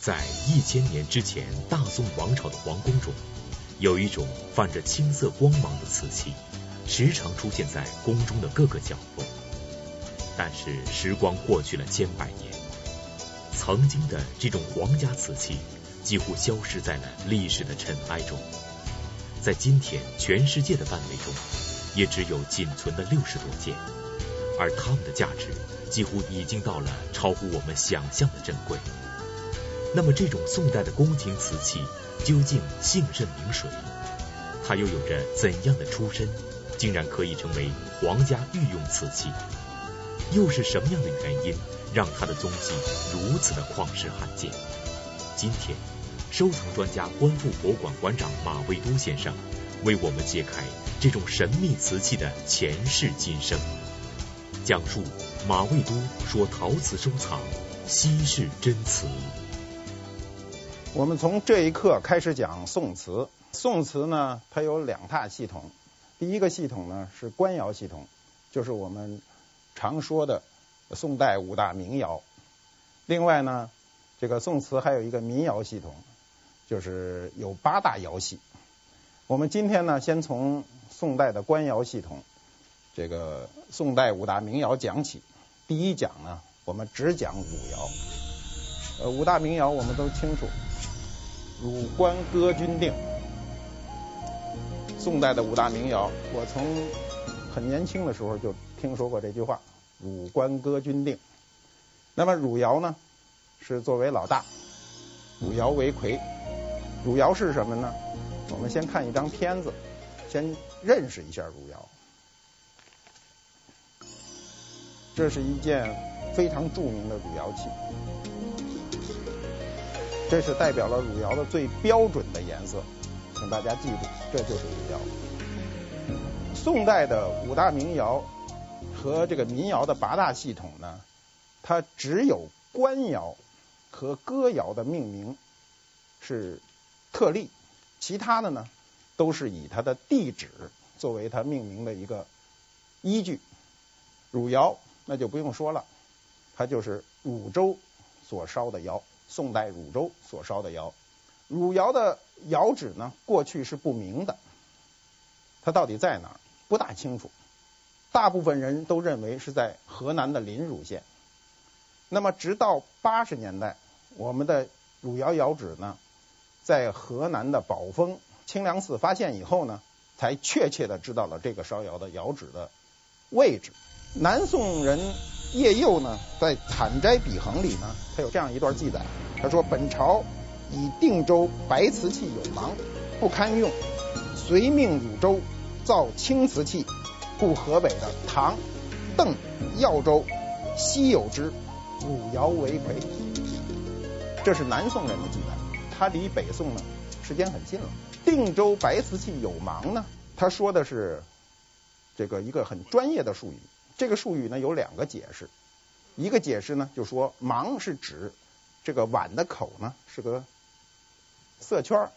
在一千年之前，大宋王朝的皇宫中，有一种泛着青色光芒的瓷器，时常出现在宫中的各个角落。但是时光过去了千百年，曾经的这种皇家瓷器几乎消失在了历史的尘埃中。在今天全世界的范围中，也只有仅存的六十多件，而它们的价值几乎已经到了超乎我们想象的珍贵。那么，这种宋代的宫廷瓷器究竟姓甚名谁？它又有着怎样的出身，竟然可以成为皇家御用瓷器？又是什么样的原因，让它的踪迹如此的旷世罕见？今天，收藏专家观复博物馆馆长马未都先生为我们揭开这种神秘瓷器的前世今生，讲述马未都说陶瓷收藏稀世珍瓷。我们从这一刻开始讲宋瓷。宋瓷呢，它有两大系统。第一个系统呢是官窑系统，就是我们常说的宋代五大名窑。另外呢，这个宋瓷还有一个民窑系统，就是有八大窑系。我们今天呢，先从宋代的官窑系统，这个宋代五大名窑讲起。第一讲呢，我们只讲汝窑。呃，五大名窑我们都清楚。汝官哥钧定，宋代的五大名窑，我从很年轻的时候就听说过这句话。汝官哥钧定，那么汝窑呢，是作为老大，汝窑为魁。汝窑是什么呢？我们先看一张片子，先认识一下汝窑。这是一件非常著名的汝窑器。这是代表了汝窑的最标准的颜色，请大家记住，这就是汝窑。宋代的五大名窑和这个民窑的八大系统呢，它只有官窑和哥窑的命名是特例，其他的呢都是以它的地址作为它命名的一个依据。汝窑那就不用说了，它就是汝州所烧的窑。宋代汝州所烧的窑，汝窑的窑址呢，过去是不明的，它到底在哪儿不大清楚，大部分人都认为是在河南的临汝县。那么直到八十年代，我们的汝窑窑址呢，在河南的宝丰清凉寺发现以后呢，才确切的知道了这个烧窑的窑址的位置。南宋人。叶佑呢，在《采摘笔衡》里呢，他有这样一段记载，他说：“本朝以定州白瓷器有盲，不堪用，遂命汝州造青瓷器，故河北的唐、邓、耀州稀有之，汝窑为魁。”这是南宋人的记载，他离北宋呢时间很近了。定州白瓷器有盲呢，他说的是这个一个很专业的术语。这个术语呢有两个解释，一个解释呢就说盲是指这个碗的口呢是个色圈儿，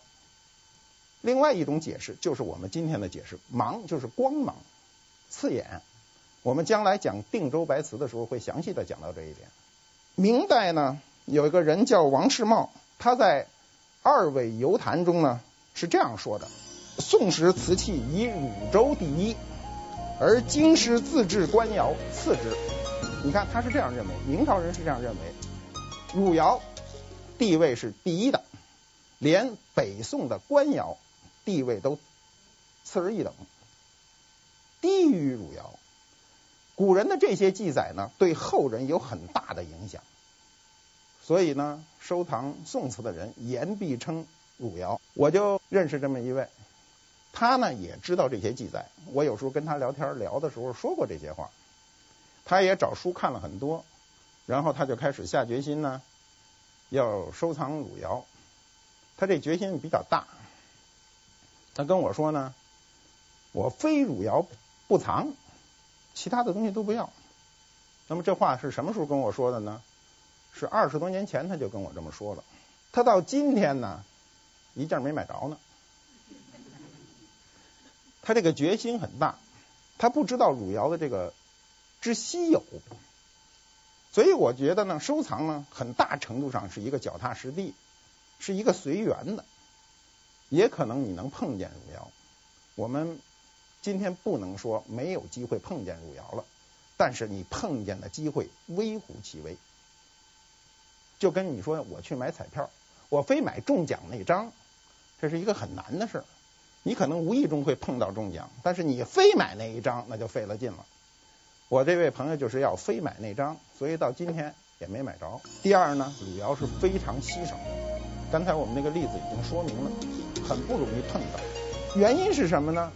另外一种解释就是我们今天的解释，芒就是光芒刺眼。我们将来讲定州白瓷的时候会详细的讲到这一点。明代呢有一个人叫王世茂，他在《二尾游谈》中呢是这样说的：宋时瓷器以汝州第一。而京师自制官窑次之，你看他是这样认为，明朝人是这样认为，汝窑地位是第一的，连北宋的官窑地位都次之一等，低于汝窑。古人的这些记载呢，对后人有很大的影响，所以呢，收藏宋瓷的人言必称汝窑。我就认识这么一位。他呢也知道这些记载，我有时候跟他聊天聊的时候说过这些话，他也找书看了很多，然后他就开始下决心呢，要收藏汝窑。他这决心比较大，他跟我说呢，我非汝窑不藏，其他的东西都不要。那么这话是什么时候跟我说的呢？是二十多年前他就跟我这么说了。他到今天呢，一件没买着呢。他这个决心很大，他不知道汝窑的这个之稀有，所以我觉得呢，收藏呢，很大程度上是一个脚踏实地，是一个随缘的。也可能你能碰见汝窑，我们今天不能说没有机会碰见汝窑了，但是你碰见的机会微乎其微。就跟你说，我去买彩票，我非买中奖那张，这是一个很难的事。你可能无意中会碰到中奖，但是你非买那一张，那就费了劲了。我这位朋友就是要非买那张，所以到今天也没买着。第二呢，汝窑是非常稀少的。刚才我们那个例子已经说明了，很不容易碰到。原因是什么呢？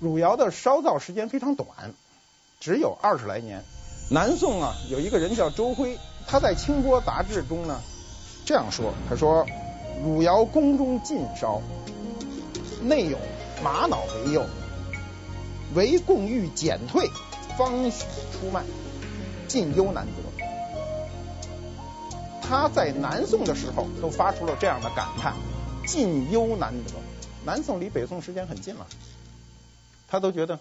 汝窑的烧造时间非常短，只有二十来年。南宋啊，有一个人叫周辉，他在《清波杂志》中呢这样说：“他说，汝窑宫中禁烧，内有玛瑙为釉，唯贡欲减退。”方许出卖，进忧难得。他在南宋的时候都发出了这样的感叹：进忧难得。南宋离北宋时间很近了，他都觉得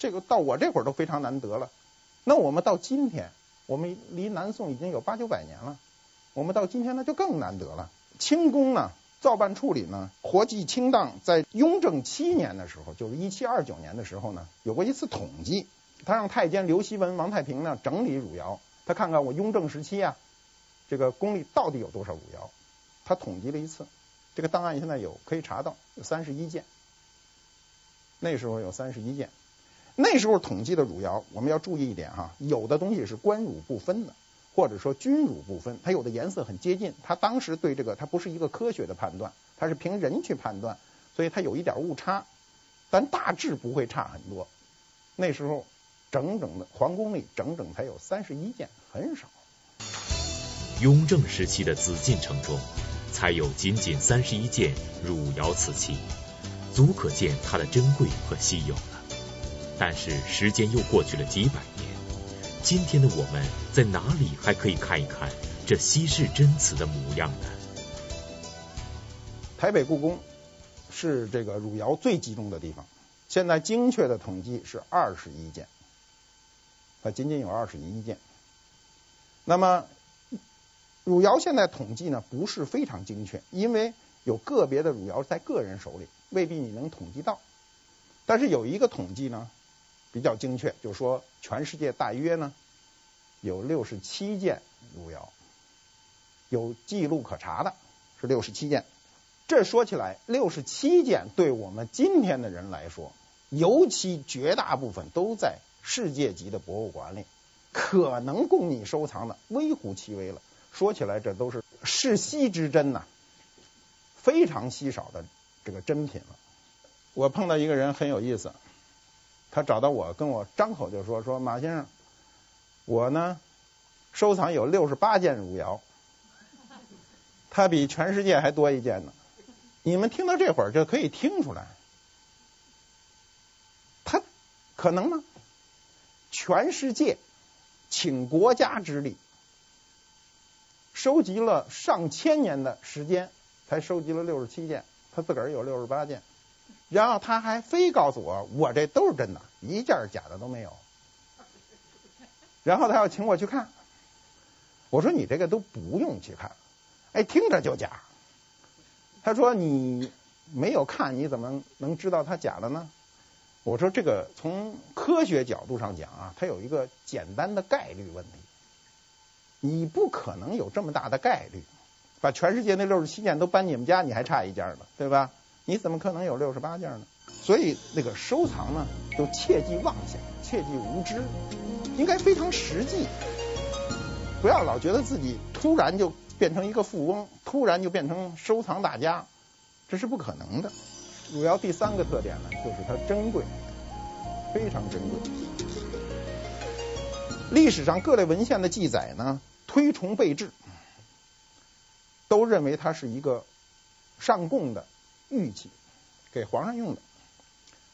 这个到我这会儿都非常难得了。那我们到今天，我们离南宋已经有八九百年了，我们到今天那就更难得了。清宫呢，造办处理呢，活计清档在雍正七年的时候，就是一七二九年的时候呢，有过一次统计。他让太监刘锡文、王太平呢整理汝窑，他看看我雍正时期啊，这个宫里到底有多少汝窑。他统计了一次，这个档案现在有可以查到，有三十一件。那时候有三十一件，那时候统计的汝窑，我们要注意一点哈，有的东西是官汝不分的。或者说君汝不分，它有的颜色很接近，它当时对这个它不是一个科学的判断，它是凭人去判断，所以它有一点误差，但大致不会差很多。那时候整整的皇宫里整整才有三十一件，很少。雍正时期的紫禁城中，才有仅仅三十一件汝窑瓷器，足可见它的珍贵和稀有了。但是时间又过去了几百年。今天的我们在哪里还可以看一看这稀世珍瓷的模样呢？台北故宫是这个汝窑最集中的地方，现在精确的统计是二十一件，它仅仅有二十一件。那么汝窑现在统计呢不是非常精确，因为有个别的汝窑在个人手里，未必你能统计到。但是有一个统计呢。比较精确，就说全世界大约呢有六十七件汝窑，有记录可查的是六十七件。这说起来，六十七件对我们今天的人来说，尤其绝大部分都在世界级的博物馆里，可能供你收藏的微乎其微了。说起来，这都是世稀之珍呐，非常稀少的这个珍品了。我碰到一个人很有意思。他找到我，跟我张口就说：“说马先生，我呢收藏有六十八件汝窑，他比全世界还多一件呢。你们听到这会儿就可以听出来，他可能吗？全世界倾国家之力，收集了上千年的时间，才收集了六十七件，他自个儿有六十八件。”然后他还非告诉我，我这都是真的，一件假的都没有。然后他要请我去看，我说你这个都不用去看，哎，听着就假。他说你没有看，你怎么能知道它假的呢？我说这个从科学角度上讲啊，它有一个简单的概率问题，你不可能有这么大的概率，把全世界那六十七件都搬你们家，你还差一件呢，对吧？你怎么可能有六十八件呢？所以那个收藏呢，就切忌妄想，切忌无知，应该非常实际，不要老觉得自己突然就变成一个富翁，突然就变成收藏大家，这是不可能的。主要第三个特点呢，就是它珍贵，非常珍贵。历史上各类文献的记载呢，推崇备至，都认为它是一个上贡的。玉器给皇上用的。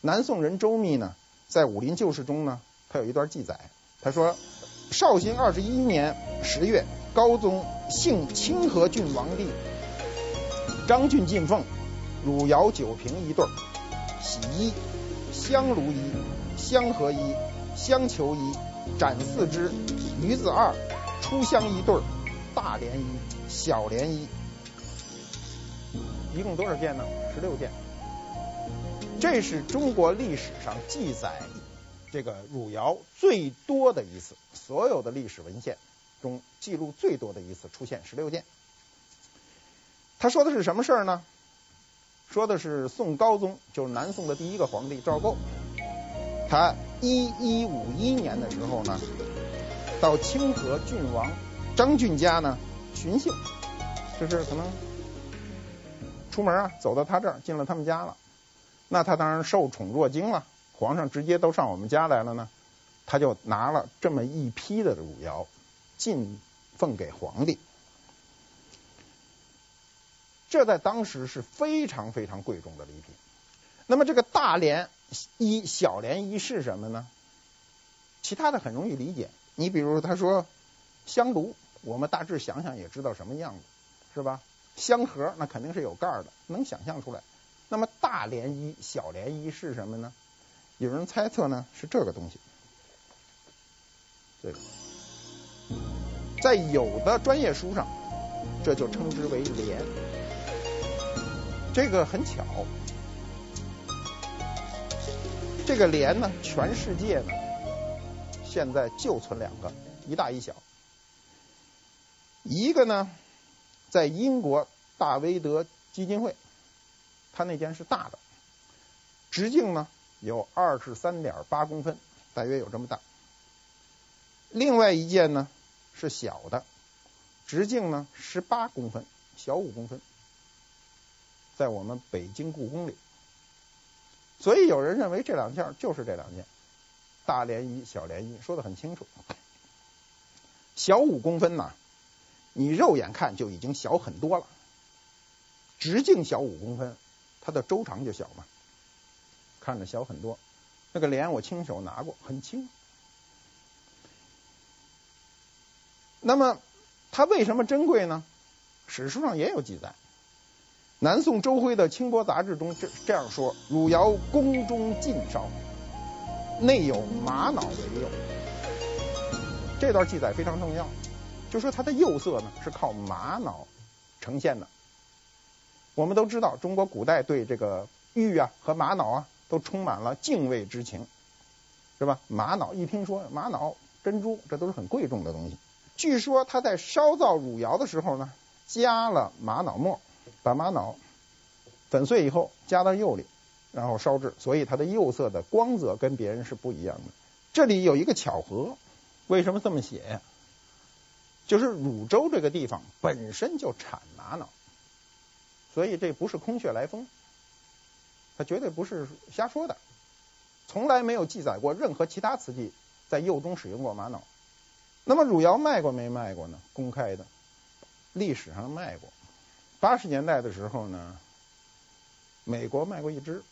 南宋人周密呢，在《武林旧事》中呢，他有一段记载，他说：绍兴二十一年十月，高宗幸清河郡王帝张俊进奉汝窑九瓶一对，洗衣、香炉衣、香合衣、香球衣、斩四肢，鱼子二，出香一对儿，大连一，小连一，一共多少件呢？十六件。这是中国历史上记载这个汝窑最多的一次，所有的历史文献中记录最多的一次出现十六件。他说的是什么事儿呢？说的是宋高宗，就是南宋的第一个皇帝赵构，他一一五一年的时候呢，到清河郡王张俊家呢巡幸，就是可能出门啊，走到他这儿，进了他们家了。那他当然受宠若惊了，皇上直接都上我们家来了呢，他就拿了这么一批的汝窑进奉给皇帝，这在当时是非常非常贵重的礼品。那么这个大连一、小连一是什么呢？其他的很容易理解，你比如他说香炉，我们大致想想也知道什么样子，是吧？香盒那肯定是有盖的，能想象出来。那么大连一、小连一是什么呢？有人猜测呢是这个东西，这个，在有的专业书上，这就称之为连。这个很巧，这个连呢，全世界呢，现在就存两个，一大一小。一个呢，在英国大威德基金会。它那件是大的，直径呢有二十三点八公分，大约有这么大。另外一件呢是小的，直径呢十八公分，小五公分，在我们北京故宫里。所以有人认为这两件就是这两件，大连一、小连一，说得很清楚。小五公分呢，你肉眼看就已经小很多了，直径小五公分。它的周长就小嘛，看着小很多。那个莲我亲手拿过，很轻。那么它为什么珍贵呢？史书上也有记载。南宋周辉的《清波杂志》中这这样说：汝窑宫中禁烧，内有玛瑙为釉。这段记载非常重要，就说它的釉色呢是靠玛瑙呈现的。我们都知道，中国古代对这个玉啊和玛瑙啊都充满了敬畏之情，是吧？玛瑙一听说玛瑙、珍珠，这都是很贵重的东西。据说他在烧造汝窑的时候呢，加了玛瑙末，把玛瑙粉碎以后加到釉里，然后烧制，所以它的釉色的光泽跟别人是不一样的。这里有一个巧合，为什么这么写？就是汝州这个地方本身就产玛瑙。所以这不是空穴来风，它绝对不是瞎说的，从来没有记载过任何其他瓷器在釉中使用过玛瑙。那么汝窑卖过没卖过呢？公开的，历史上卖过。八十年代的时候呢，美国卖过一只。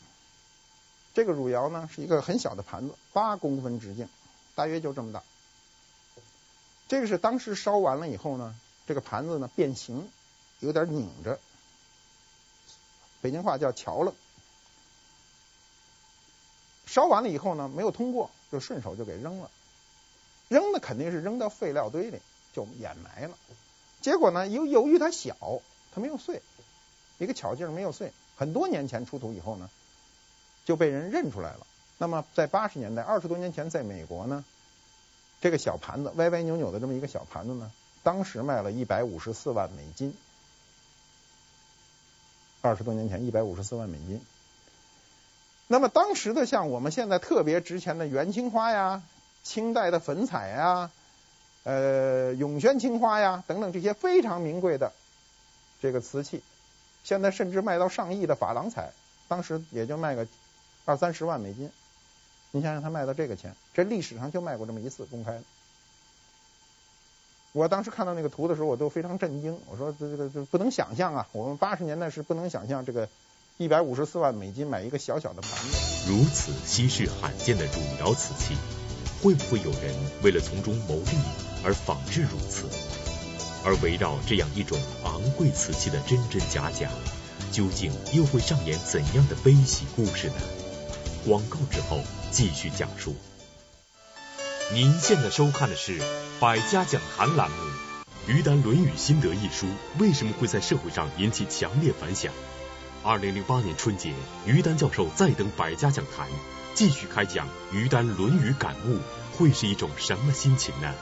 这个汝窑呢是一个很小的盘子，八公分直径，大约就这么大。这个是当时烧完了以后呢，这个盘子呢变形，有点拧着。北京话叫桥了，烧完了以后呢，没有通过，就顺手就给扔了。扔的肯定是扔到废料堆里，就掩埋了。结果呢，由由于它小，它没有碎，一个巧劲没有碎。很多年前出土以后呢，就被人认出来了。那么在八十年代，二十多年前，在美国呢，这个小盘子歪歪扭扭的这么一个小盘子呢，当时卖了一百五十四万美金。二十多年前，一百五十四万美金。那么当时的像我们现在特别值钱的元青花呀、清代的粉彩呀、呃永宣青花呀等等这些非常名贵的这个瓷器，现在甚至卖到上亿的珐琅彩，当时也就卖个二三十万美金。你想想，他卖到这个钱，这历史上就卖过这么一次公开的。我当时看到那个图的时候，我都非常震惊。我说：“这这个这不能想象啊！我们八十年代是不能想象这个一百五十四万美金买一个小小的盘子。”如此稀世罕见的汝窑瓷器，会不会有人为了从中牟利而仿制汝瓷？而围绕这样一种昂贵瓷器的真真假假，究竟又会上演怎样的悲喜故事呢？广告之后继续讲述。您现在收看的是《百家讲坛》栏目。于丹《论语心得》一书为什么会在社会上引起强烈反响？二零零八年春节，于丹教授再登《百家讲坛》，继续开讲于丹《论语》感悟，会是一种什么心情呢？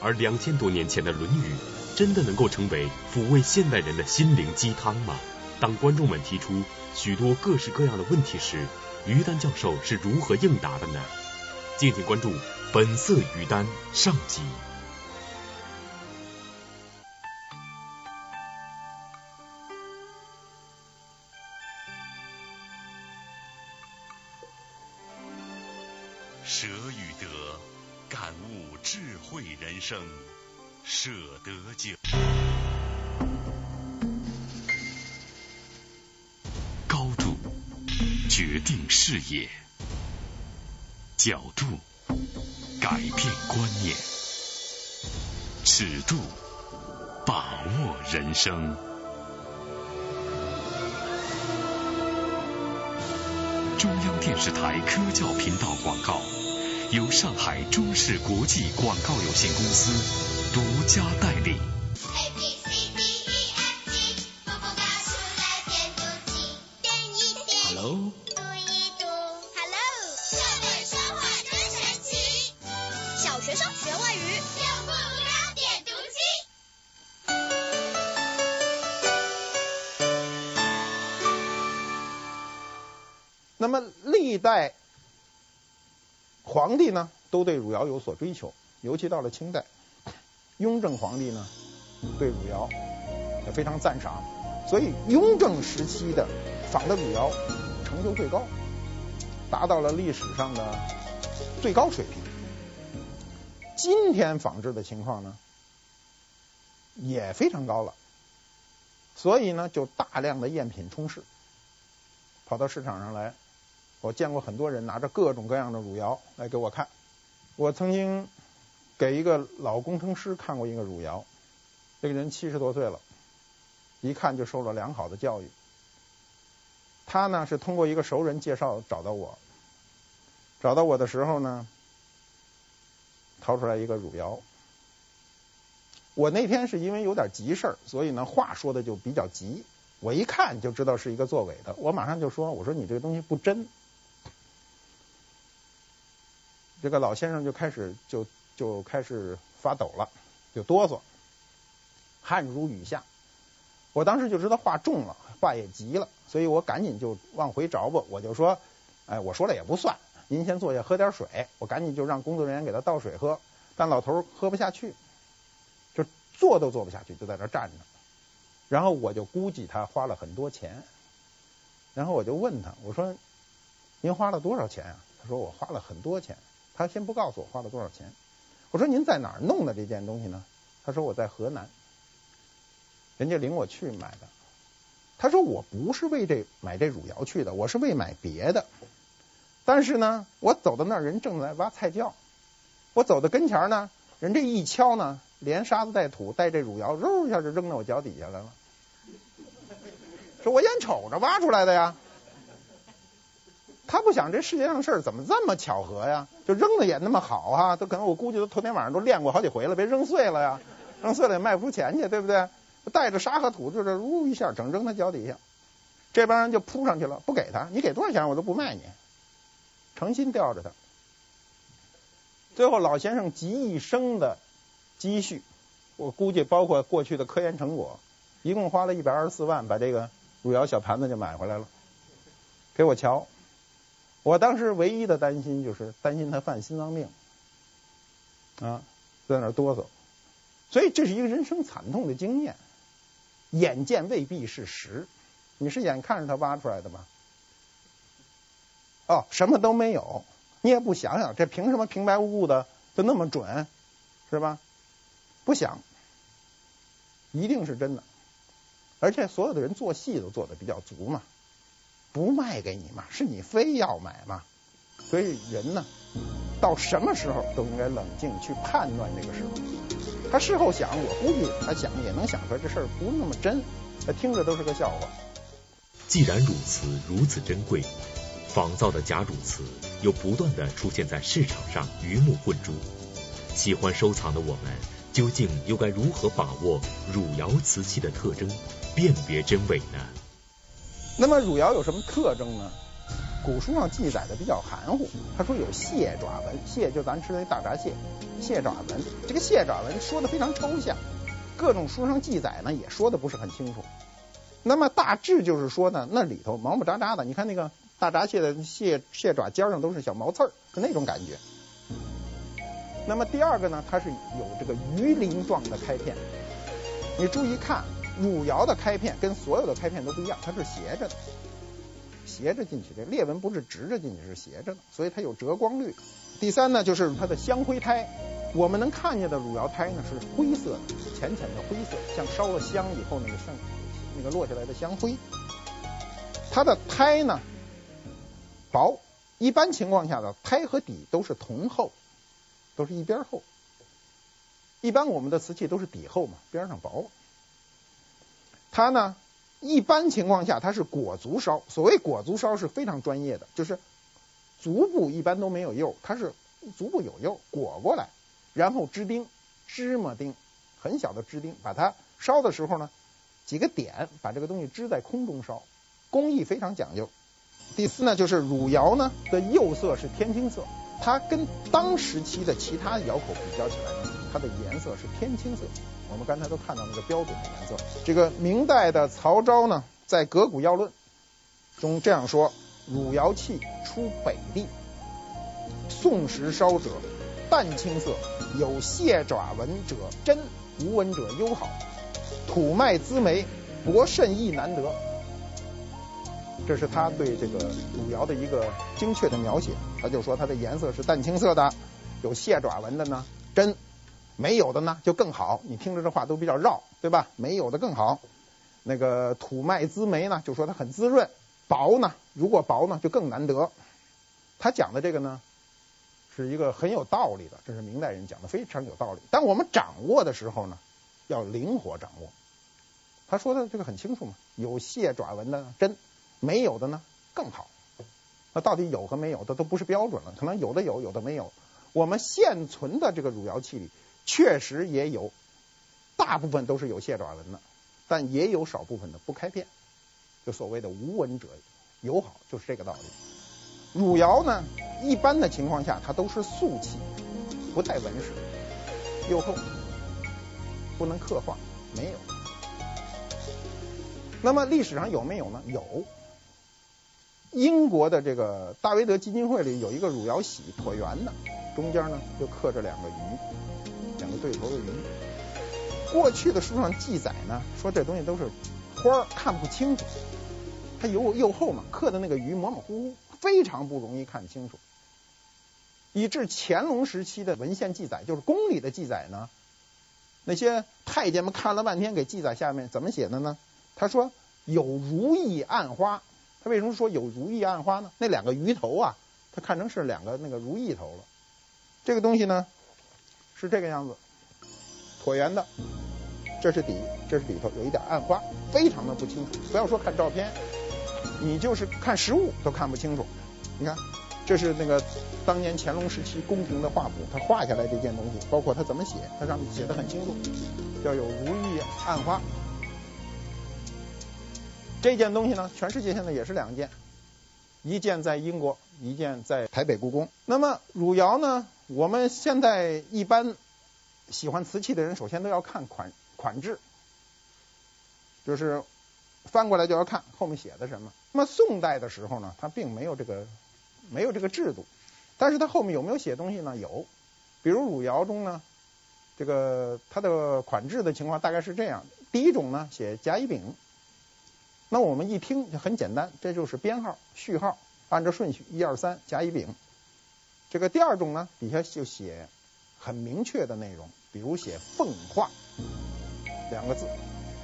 而两千多年前的《论语》，真的能够成为抚慰现代人的心灵鸡汤吗？当观众们提出许多各式各样的问题时，于丹教授是如何应答的呢？敬请关注本色于丹上集。舍与得，感悟智慧人生，舍得酒。决定视野，角度改变观念，尺度把握人生。中央电视台科教频道广告。由上海中视国际广告有限公司独家代理。那么历代。皇帝呢，都对汝窑有所追求，尤其到了清代，雍正皇帝呢，对汝窑也非常赞赏，所以雍正时期的仿的汝窑成就最高，达到了历史上的最高水平。今天仿制的情况呢，也非常高了，所以呢，就大量的赝品充斥，跑到市场上来。我见过很多人拿着各种各样的汝窑来给我看。我曾经给一个老工程师看过一个汝窑，这个人七十多岁了，一看就受了良好的教育。他呢是通过一个熟人介绍找到我，找到我的时候呢，掏出来一个汝窑。我那天是因为有点急事儿，所以呢话说的就比较急。我一看就知道是一个作伪的，我马上就说：“我说你这个东西不真。”这个老先生就开始就就开始发抖了，就哆嗦，汗如雨下。我当时就知道话重了，话也急了，所以我赶紧就往回找吧。我就说，哎，我说了也不算，您先坐下喝点水。我赶紧就让工作人员给他倒水喝，但老头喝不下去，就坐都坐不下去，就在那站着。然后我就估计他花了很多钱，然后我就问他，我说，您花了多少钱啊？他说我花了很多钱。他先不告诉我花了多少钱，我说您在哪儿弄的这件东西呢？他说我在河南，人家领我去买的。他说我不是为这买这汝窑去的，我是为买别的。但是呢，我走到那儿，人正在挖菜窖，我走到跟前呢，人这一敲呢，连沙子带土带这汝窑，嗖一下就扔到我脚底下来了。说我眼瞅着挖出来的呀。他不想这世界上事儿怎么这么巧合呀？就扔的也那么好啊？都可能我估计都头天晚上都练过好几回了，别扔碎了呀！扔碎了也卖不出钱去，对不对？带着沙和土就这呜一下整扔他脚底下，这帮人就扑上去了，不给他，你给多少钱我都不卖你，诚心吊着他。最后老先生集一生的积蓄，我估计包括过去的科研成果，一共花了一百二十四万，把这个汝窑小盘子就买回来了，给我瞧。我当时唯一的担心就是担心他犯心脏病，啊，在那哆嗦，所以这是一个人生惨痛的经验。眼见未必是实，你是眼看着他挖出来的吗？哦，什么都没有，你也不想想，这凭什么平白无故的就那么准，是吧？不想，一定是真的，而且所有的人做戏都做得比较足嘛。不卖给你嘛，是你非要买嘛，所以人呢，到什么时候都应该冷静去判断这个事。他事后想，我估计他想也能想出来这事儿不那么真，他听着都是个笑话。既然汝瓷如此珍贵，仿造的假汝瓷又不断地出现在市场上，鱼目混珠。喜欢收藏的我们，究竟又该如何把握汝窑瓷器的特征，辨别真伪呢？那么汝窑有什么特征呢？古书上记载的比较含糊，他说有蟹爪纹，蟹就咱吃的那大闸蟹，蟹爪纹。这个蟹爪纹说的非常抽象，各种书上记载呢也说的不是很清楚。那么大致就是说呢，那里头毛毛扎扎的，你看那个大闸蟹的蟹蟹爪尖上都是小毛刺儿，是那种感觉。那么第二个呢，它是有这个鱼鳞状的开片，你注意看，汝窑的开片跟所有的开片都不一样，它是斜着的。斜着进去，这裂纹不是直着进去，是斜着的，所以它有折光率。第三呢，就是它的香灰胎，我们能看见的汝窑胎呢是灰色的，浅浅的灰色，像烧了香以后那个剩那个落下来的香灰。它的胎呢薄，一般情况下的胎和底都是同厚，都是一边厚。一般我们的瓷器都是底厚嘛，边上薄。它呢？一般情况下，它是裹足烧。所谓裹足烧是非常专业的，就是足部一般都没有釉，它是足部有釉裹过来，然后支钉，芝麻钉，很小的支钉，把它烧的时候呢，几个点把这个东西支在空中烧，工艺非常讲究。第四呢，就是汝窑呢的釉色是天青色，它跟当时期的其他窑口比较起来，它的颜色是天青色。我们刚才都看到那个标准的颜色。这个明代的曹昭呢，在《格古要论》中这样说：汝窑器出北地，宋时烧者淡青色，有蟹爪纹者真，无纹者优好。土脉滋眉，薄甚亦难得。这是他对这个汝窑的一个精确的描写。他就说它的颜色是淡青色的，有蟹爪纹的呢，真。没有的呢就更好，你听着这话都比较绕，对吧？没有的更好。那个土脉滋眉呢，就说它很滋润。薄呢，如果薄呢就更难得。他讲的这个呢，是一个很有道理的，这是明代人讲的，非常有道理。但我们掌握的时候呢，要灵活掌握。他说的这个很清楚嘛，有蟹爪纹的真，没有的呢更好。那到底有和没有的都不是标准了，可能有的有，有的没有。我们现存的这个汝窑器里。确实也有，大部分都是有蟹爪纹的，但也有少部分的不开片，就所谓的无纹者友好，就是这个道理。汝窑呢，一般的情况下它都是素器，不带纹饰，釉厚，不能刻画，没有。那么历史上有没有呢？有。英国的这个大维德基金会里有一个汝窑玺椭圆的，中间呢就刻着两个鱼。两个对头的鱼，过去的书上记载呢，说这东西都是花儿，看不清楚。它釉釉厚嘛，刻的那个鱼模模糊糊，非常不容易看清楚。以至乾隆时期的文献记载，就是宫里的记载呢，那些太监们看了半天，给记载下面怎么写的呢？他说有如意暗花。他为什么说有如意暗花呢？那两个鱼头啊，他看成是两个那个如意头了。这个东西呢？是这个样子，椭圆的，这是底，这是里头有一点暗花，非常的不清楚。不要说看照片，你就是看实物都看不清楚。你看，这是那个当年乾隆时期宫廷的画谱，他画下来这件东西，包括他怎么写，他上面写的很清楚，叫有如意暗花。这件东西呢，全世界现在也是两件，一件在英国，一件在台北故宫。那么汝窑呢？我们现在一般喜欢瓷器的人，首先都要看款款制，就是翻过来就要看后面写的什么。那么宋代的时候呢，它并没有这个没有这个制度，但是它后面有没有写东西呢？有，比如汝窑中呢，这个它的款制的情况大概是这样：第一种呢写甲乙丙，那我们一听就很简单，这就是编号序号，按照顺序一二三甲乙丙。这个第二种呢，底下就写很明确的内容，比如写“奉化”两个字。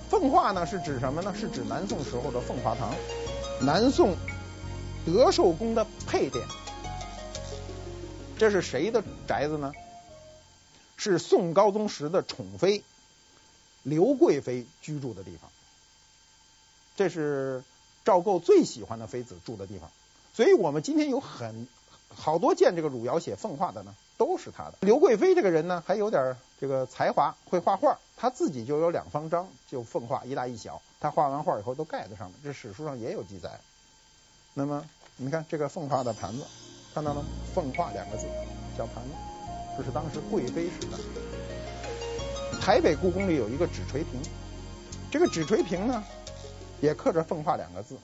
奉化呢是指什么呢？是指南宋时候的奉化堂，南宋德寿宫的配殿。这是谁的宅子呢？是宋高宗时的宠妃刘贵妃居住的地方。这是赵构最喜欢的妃子住的地方。所以我们今天有很好多见这个汝窑写奉化的呢，都是他的。刘贵妃这个人呢，还有点这个才华，会画画，他自己就有两方章，就奉化一大一小，他画完画以后都盖在上面，这史书上也有记载。那么你看这个奉化的盘子，看到了吗？奉化两个字，小盘子，这是当时贵妃时的。台北故宫里有一个纸垂屏，这个纸垂屏呢，也刻着奉化两个字，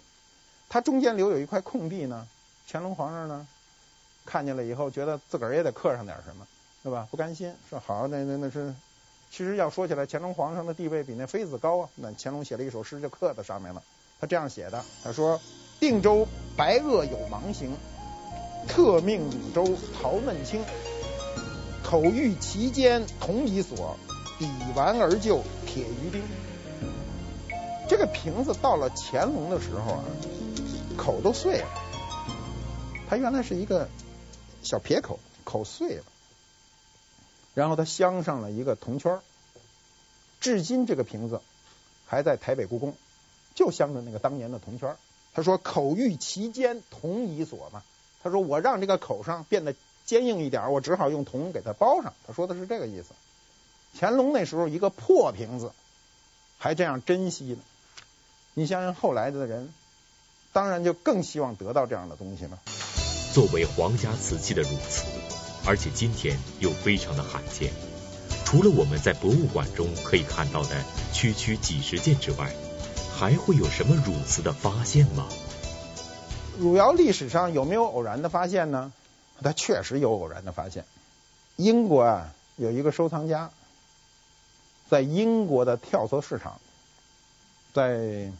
它中间留有一块空地呢。乾隆皇上呢，看见了以后，觉得自个儿也得刻上点什么，对吧？不甘心，说好，那那那是，其实要说起来，乾隆皇上的地位比那妃子高啊。那乾隆写了一首诗，就刻在上面了。他这样写的，他说：“定州白垩有盲行，特命汝州陶嫩清，口谕其间铜乙锁。”抵完而就铁鱼冰，这个瓶子到了乾隆的时候啊，口都碎了。它原来是一个小撇口，口碎了。然后它镶上了一个铜圈，至今这个瓶子还在台北故宫，就镶着那个当年的铜圈。他说口諭其间铜乙锁嘛，他说我让这个口上变得坚硬一点，我只好用铜给它包上。他说的是这个意思。乾隆那时候一个破瓶子还这样珍惜呢，你想想后来的人，当然就更希望得到这样的东西了。作为皇家瓷器的汝瓷，而且今天又非常的罕见，除了我们在博物馆中可以看到的区区几十件之外，还会有什么汝瓷的发现吗？汝窑历史上有没有偶然的发现呢？它确实有偶然的发现。英国啊有一个收藏家。在英国的跳蚤市场，在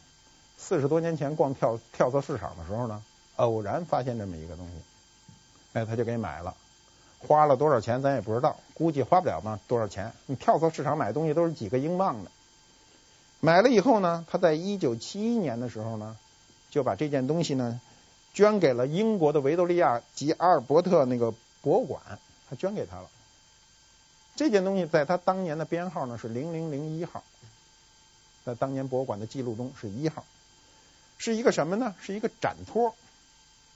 四十多年前逛跳跳蚤市场的时候呢，偶然发现这么一个东西，哎，他就给买了，花了多少钱咱也不知道，估计花不了嘛多少钱。你跳蚤市场买东西都是几个英镑的，买了以后呢，他在一九七一年的时候呢，就把这件东西呢捐给了英国的维多利亚及阿尔伯特那个博物馆，他捐给他了。这件东西在他当年的编号呢是零零零一号，在当年博物馆的记录中是一号，是一个什么呢？是一个展托。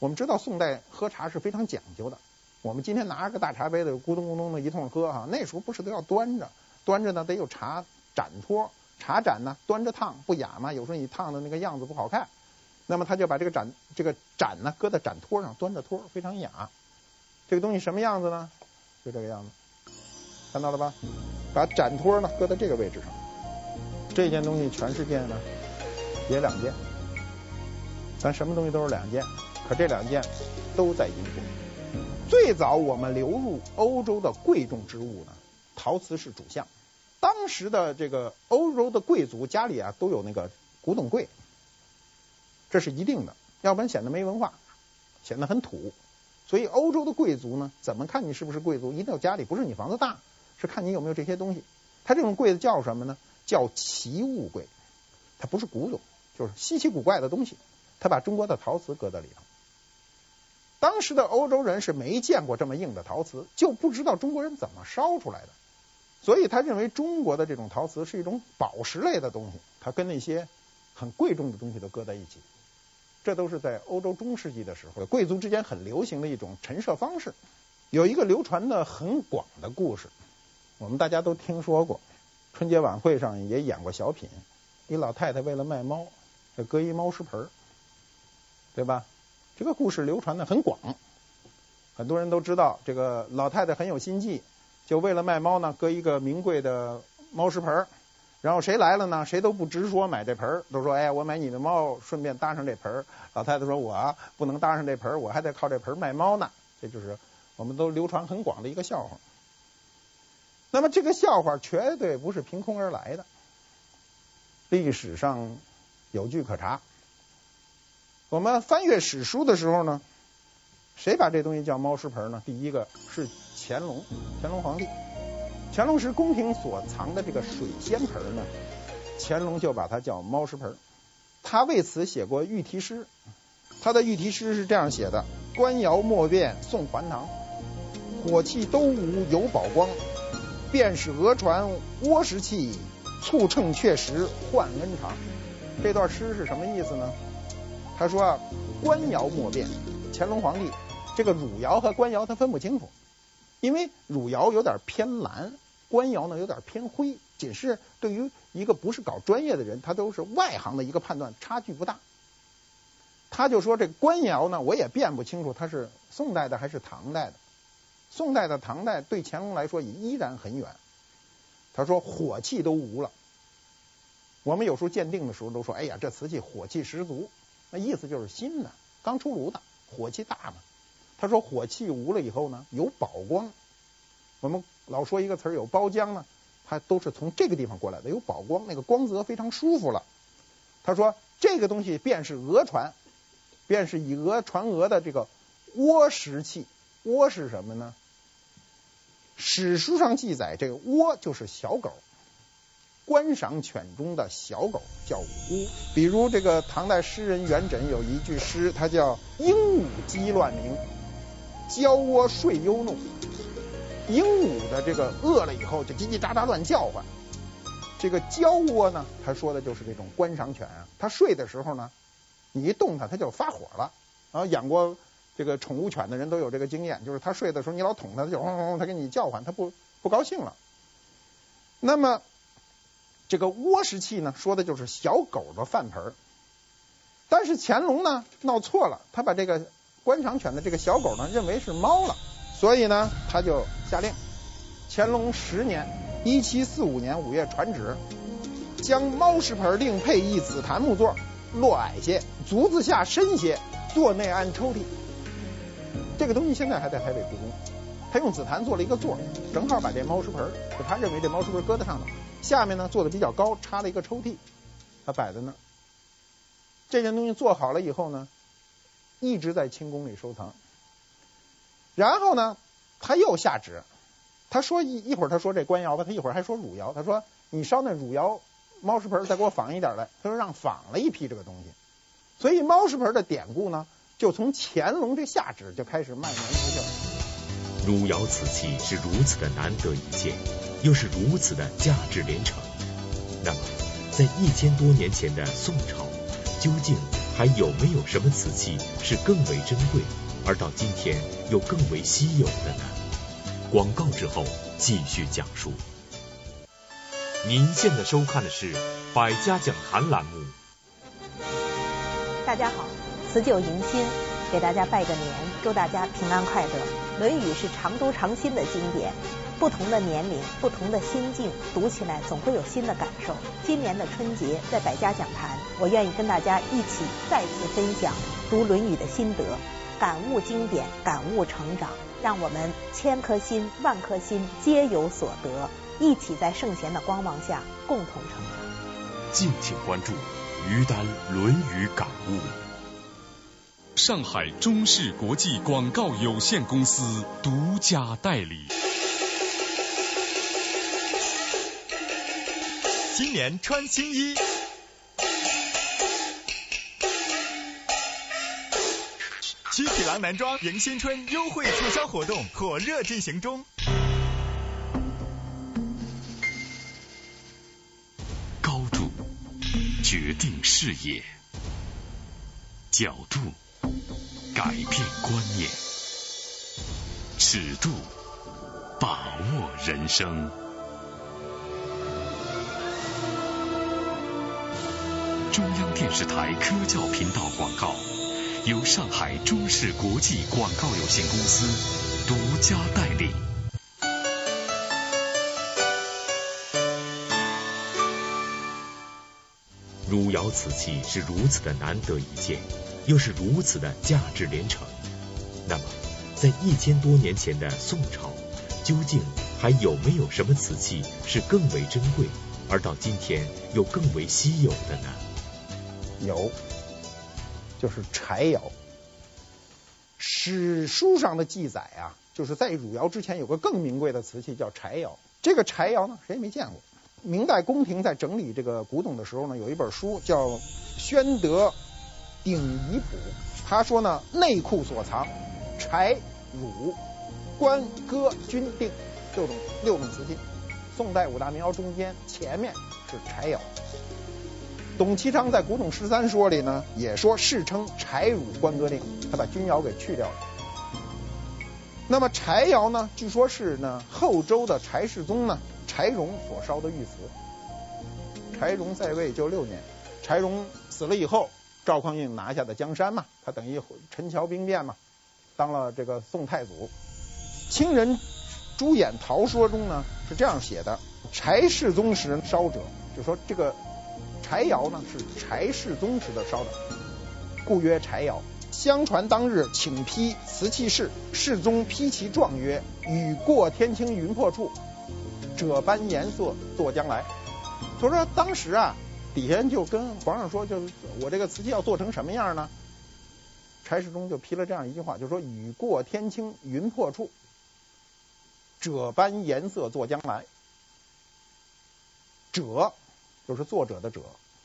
我们知道宋代喝茶是非常讲究的，我们今天拿着个大茶杯的咕咚咕咚的一通喝哈，那时候不是都要端着，端着呢得有茶盏托，茶盏呢端着烫不雅嘛，有时候你烫的那个样子不好看，那么他就把这个盏这个盏呢搁在盏托上，端着托非常雅。这个东西什么样子呢？就这个样子。看到了吧？把盏托呢搁在这个位置上。这件东西全世界呢也两件，咱什么东西都是两件，这两件都在英国。最早我们流入欧洲的贵重之物呢，陶瓷是主项。当时的这个欧洲的贵族家里啊都有那个古董柜，这是一定的，要不然显得没文化，显得很土。所以欧洲的贵族呢，怎么看你是不是贵族？一定要家里不是你房子大。是看你有没有这些东西，它这种柜子叫什么呢？叫奇物柜，它不是古董，就是稀奇古怪的东西。它把中国的陶瓷搁在里头。当时的欧洲人是没见过这么硬的陶瓷，就不知道中国人怎么烧出来的，所以他认为中国的这种陶瓷是一种宝石类的东西，它跟那些很贵重的东西都搁在一起。这都是在欧洲中世纪的时候，贵族之间很流行的一种陈设方式。有一个流传的很广的故事。我们大家都听说过，春节晚会上也演过小品，一老太太为了卖猫，就搁一猫食盆，对吧？这个故事流传的很广，很多人都知道这个老太太很有心计，就为了卖猫呢，搁一个名贵的猫食盆，然后谁来了呢，谁都不直说买这盆，都说哎，我买你的猫，顺便搭上这盆。老太太说，我不能搭上这盆，我还得靠这盆卖猫呢。这就是我们都流传很广的一个笑话。那么这个笑话绝对不是凭空而来的，历史上有据可查。我们翻阅史书的时候呢，谁把这东西叫猫食盆呢？第一个是乾隆，乾隆皇帝。乾隆时宫廷所藏的这个水仙盆呢，乾隆就把它叫猫食盆。他为此写过御题诗，他的御题诗是这样写的：官窑莫辨宋还唐，火器都无有宝光。便是讹传窝石器，促乘确实换恩常。这段诗是什么意思呢？他说啊，官窑莫辨，乾隆皇帝这个汝窑和官窑他分不清楚，因为汝窑有点偏蓝，官窑呢有点偏灰，仅是对于一个不是搞专业的人，他都是外行的一个判断，差距不大。他就说这官窑呢，我也辨不清楚它是宋代的还是唐代的。宋代的、唐代对乾隆来说也依然很远。他说火气都无了。我们有时候鉴定的时候都说，哎呀，这瓷器火气十足，那意思就是新的，刚出炉的，火气大嘛。他说火气无了以后呢，有宝光。我们老说一个词儿有包浆呢，它都是从这个地方过来的，有宝光，那个光泽非常舒服了。他说这个东西便是讹传，便是以讹传讹的这个窝石器。窝是什么呢？史书上记载，这个窝就是小狗。观赏犬中的小狗叫乌，比如这个唐代诗人元稹有一句诗，它叫“鹦鹉鸡乱鸣，焦窝睡幽怒”。鹦鹉的这个饿了以后就叽叽喳喳乱叫唤，这个焦窝呢，他说的就是这种观赏犬啊。它睡的时候呢，你一动它，它就发火了。然后，养过这个宠物犬的人都有这个经验，就是它睡的时候你老捅它，它就嗡嗡嗡，它给你叫唤，它不不高兴了。那么。这个窝石器呢，说的就是小狗的饭盆。但是乾隆呢闹错了，他把这个观赏犬的这个小狗呢认为是猫了，所以呢他就下令，乾隆十年（一七四五年五月）传旨，将猫食盆另配一紫檀木座，落矮些，足子下深些，座内安抽屉。这个东西现在还在台北故宫，他用紫檀做了一个座，正好把这猫食盆，就他认为这猫食盆搁在上头。下面呢做的比较高，插了一个抽屉，它摆在那儿。这件东西做好了以后呢，一直在清宫里收藏。然后呢，他又下旨，他说一一会儿他说这官窑吧，他一会儿还说汝窑，他说你烧那汝窑猫食盆再给我仿一点来，他说让仿了一批这个东西。所以猫食盆的典故呢，就从乾隆这下旨就开始蔓延出去了。汝窑瓷器是如此的难得一见。又是如此的价值连城，那么在一千多年前的宋朝，究竟还有没有什么瓷器是更为珍贵，而到今天又更为稀有的呢？广告之后继续讲述。您现在收看的是《百家讲坛》栏目。大家好，辞旧迎新，给大家拜个年，祝大家平安快乐。《论语》是常读常新的经典。不同的年龄，不同的心境，读起来总会有新的感受。今年的春节，在百家讲坛，我愿意跟大家一起再次分享读《论语》的心得，感悟经典，感悟成长，让我们千颗心、万颗心皆有所得，一起在圣贤的光芒下共同成长。敬请关注于丹《论语》感悟。上海中视国际广告有限公司独家代理。新年穿新衣，七匹狼男装迎新春优惠促销活动火热进行中。高度决定视野，角度改变观念，尺度把握人生。中央电视台科教频道广告，由上海中视国际广告有限公司独家代理。汝窑瓷器是如此的难得一见，又是如此的价值连城。那么，在一千多年前的宋朝，究竟还有没有什么瓷器是更为珍贵，而到今天又更为稀有的呢？有，就是柴窑。史书上的记载啊，就是在汝窑之前有个更名贵的瓷器叫柴窑。这个柴窑呢，谁也没见过。明代宫廷在整理这个古董的时候呢，有一本书叫《宣德鼎遗谱》，他说呢，内库所藏柴、汝、官、哥、钧、定六种六种瓷器。宋代五大名窑中间前面是柴窑。董其昌在《古董十三说》里呢，也说世称柴汝官哥令，他把钧窑给去掉了。那么柴窑呢，据说是呢后周的柴世宗呢柴荣所烧的御瓷。柴荣在位就六年，柴荣死了以后，赵匡胤拿下的江山嘛，他等于陈桥兵变嘛，当了这个宋太祖。清人朱衍陶说中呢是这样写的：柴世宗时烧者，就说这个。柴窑呢是柴世宗时的烧的，故曰柴窑。相传当日请批瓷器事，世宗批其状曰：“雨过天青云破处，赭斑颜色作将来。”所以说当时啊，底下人就跟皇上说，就是我这个瓷器要做成什么样呢？柴世宗就批了这样一句话，就说：“雨过天青云破处，赭斑颜色作将来。”赭就是作者的者。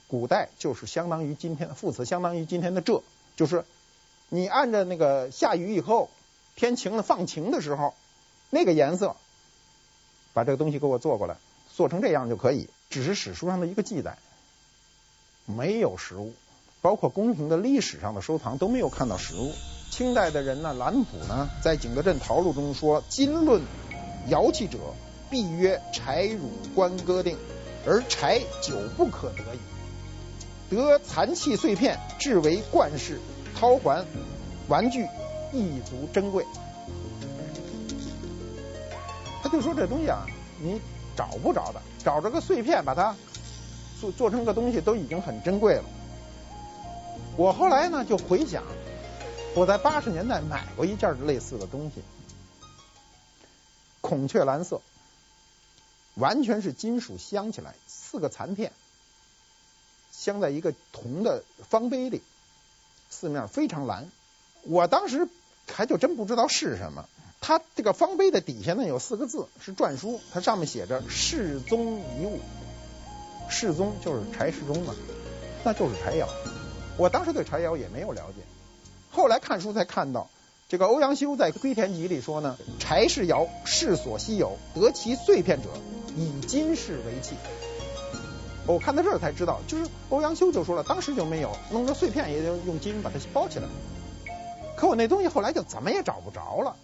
古代就是相当于今天的副词，相当于今天的这，就是你按着那个下雨以后天晴了放晴的时候那个颜色，把这个东西给我做过来，做成这样就可以。只是史书上的一个记载，没有实物，包括宫廷的历史上的收藏都没有看到实物。清代的人呢，兰普呢，在《景德镇陶录》中说：“今论窑器者，必曰柴汝官歌定，而柴久不可得矣。”得残器碎片，制为冠饰、絛环、玩具，亦足珍贵。他就说这东西啊，你找不着的，找着个碎片，把它做做成个东西，都已经很珍贵了。我后来呢就回想，我在八十年代买过一件类似的东西，孔雀蓝色，完全是金属镶起来，四个残片。镶在一个铜的方杯里，四面非常蓝。我当时还就真不知道是什么。它这个方杯的底下呢有四个字是篆书，它上面写着“世宗遗物”。世宗就是柴世宗嘛，那就是柴窑。我当时对柴窑也没有了解，后来看书才看到，这个欧阳修在《归田集》里说呢：“柴世窑世所稀有，得其碎片者，以金饰为器。”我看到这儿才知道，就是欧阳修就说了，当时就没有，弄个碎片也就用金把它包起来。可我那东西后来就怎么也找不着了。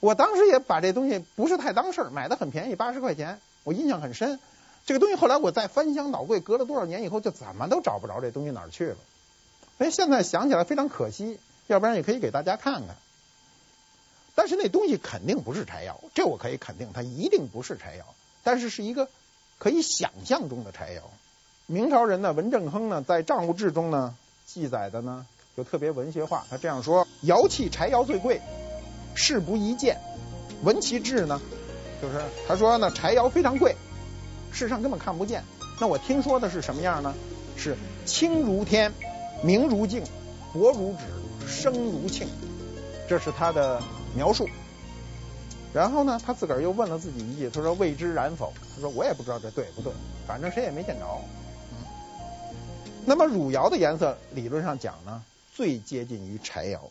我当时也把这东西不是太当事儿，买的很便宜，八十块钱，我印象很深。这个东西后来我再翻箱倒柜，隔了多少年以后，就怎么都找不着这东西哪儿去了。哎，现在想起来非常可惜，要不然也可以给大家看看。但是那东西肯定不是柴窑，这我可以肯定，它一定不是柴窑，但是是一个。可以想象中的柴窑，明朝人呢，文正亨呢，在《账务志》中呢记载的呢，就特别文学化。他这样说：窑器柴窑最贵，世不宜见。闻其志呢，就是他说呢，柴窑非常贵，世上根本看不见。那我听说的是什么样呢？是清如天，明如镜，薄如纸，声如磬。这是他的描述。然后呢，他自个儿又问了自己一句，他说：“未知然否？”他说：“我也不知道这对不对，反正谁也没见着。”。那么汝窑的颜色理论上讲呢，最接近于柴窑。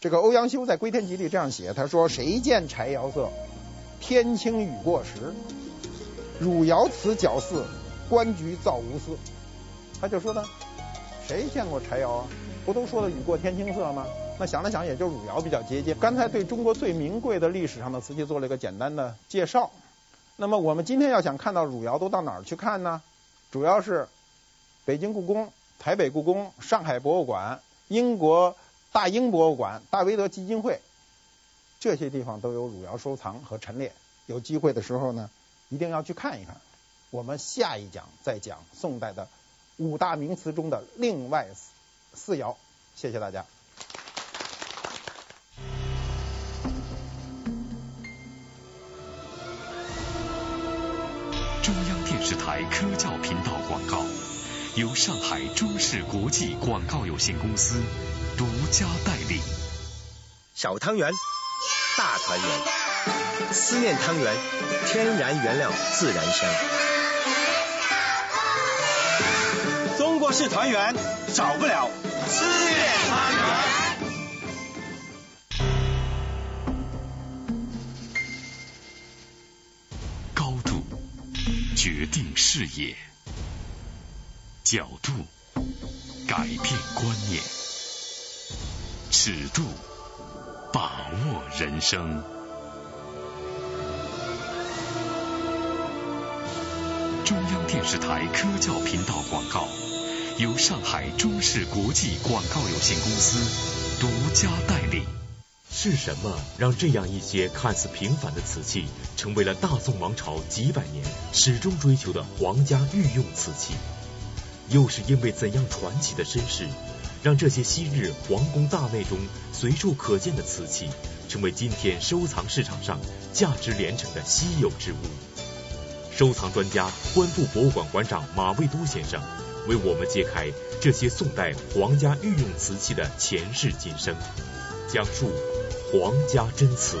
这个欧阳修在《归田集》里这样写，他说：“谁见柴窑色？天青雨过时。汝窑瓷角似，官局造无私。”他就说呢，谁见过柴窑啊？不都说的雨过天青色吗？那想了想，也就汝窑比较接近。刚才对中国最名贵的历史上的瓷器做了一个简单的介绍。那么我们今天要想看到汝窑，都到哪儿去看呢？主要是北京故宫、台北故宫、上海博物馆、英国大英博物馆、大维德基金会这些地方都有汝窑收藏和陈列。有机会的时候呢，一定要去看一看。我们下一讲再讲宋代的五大名瓷中的另外四四窑。谢谢大家。台科教频道广告由上海中视国际广告有限公司独家代理。小汤圆，大团圆，思念汤圆，天然原料自然香。中国式团圆少不了思念汤圆。决定视野，角度改变观念，尺度把握人生。中央电视台科教频道广告由上海中视国际广告有限公司独家代理。是什么让这样一些看似平凡的瓷器，成为了大宋王朝几百年始终追求的皇家御用瓷器？又是因为怎样传奇的身世，让这些昔日皇宫大内中随处可见的瓷器，成为今天收藏市场上价值连城的稀有之物？收藏专家、观复博物馆馆长马未都先生为我们揭开这些宋代皇家御用瓷器的前世今生，讲述皇家珍瓷。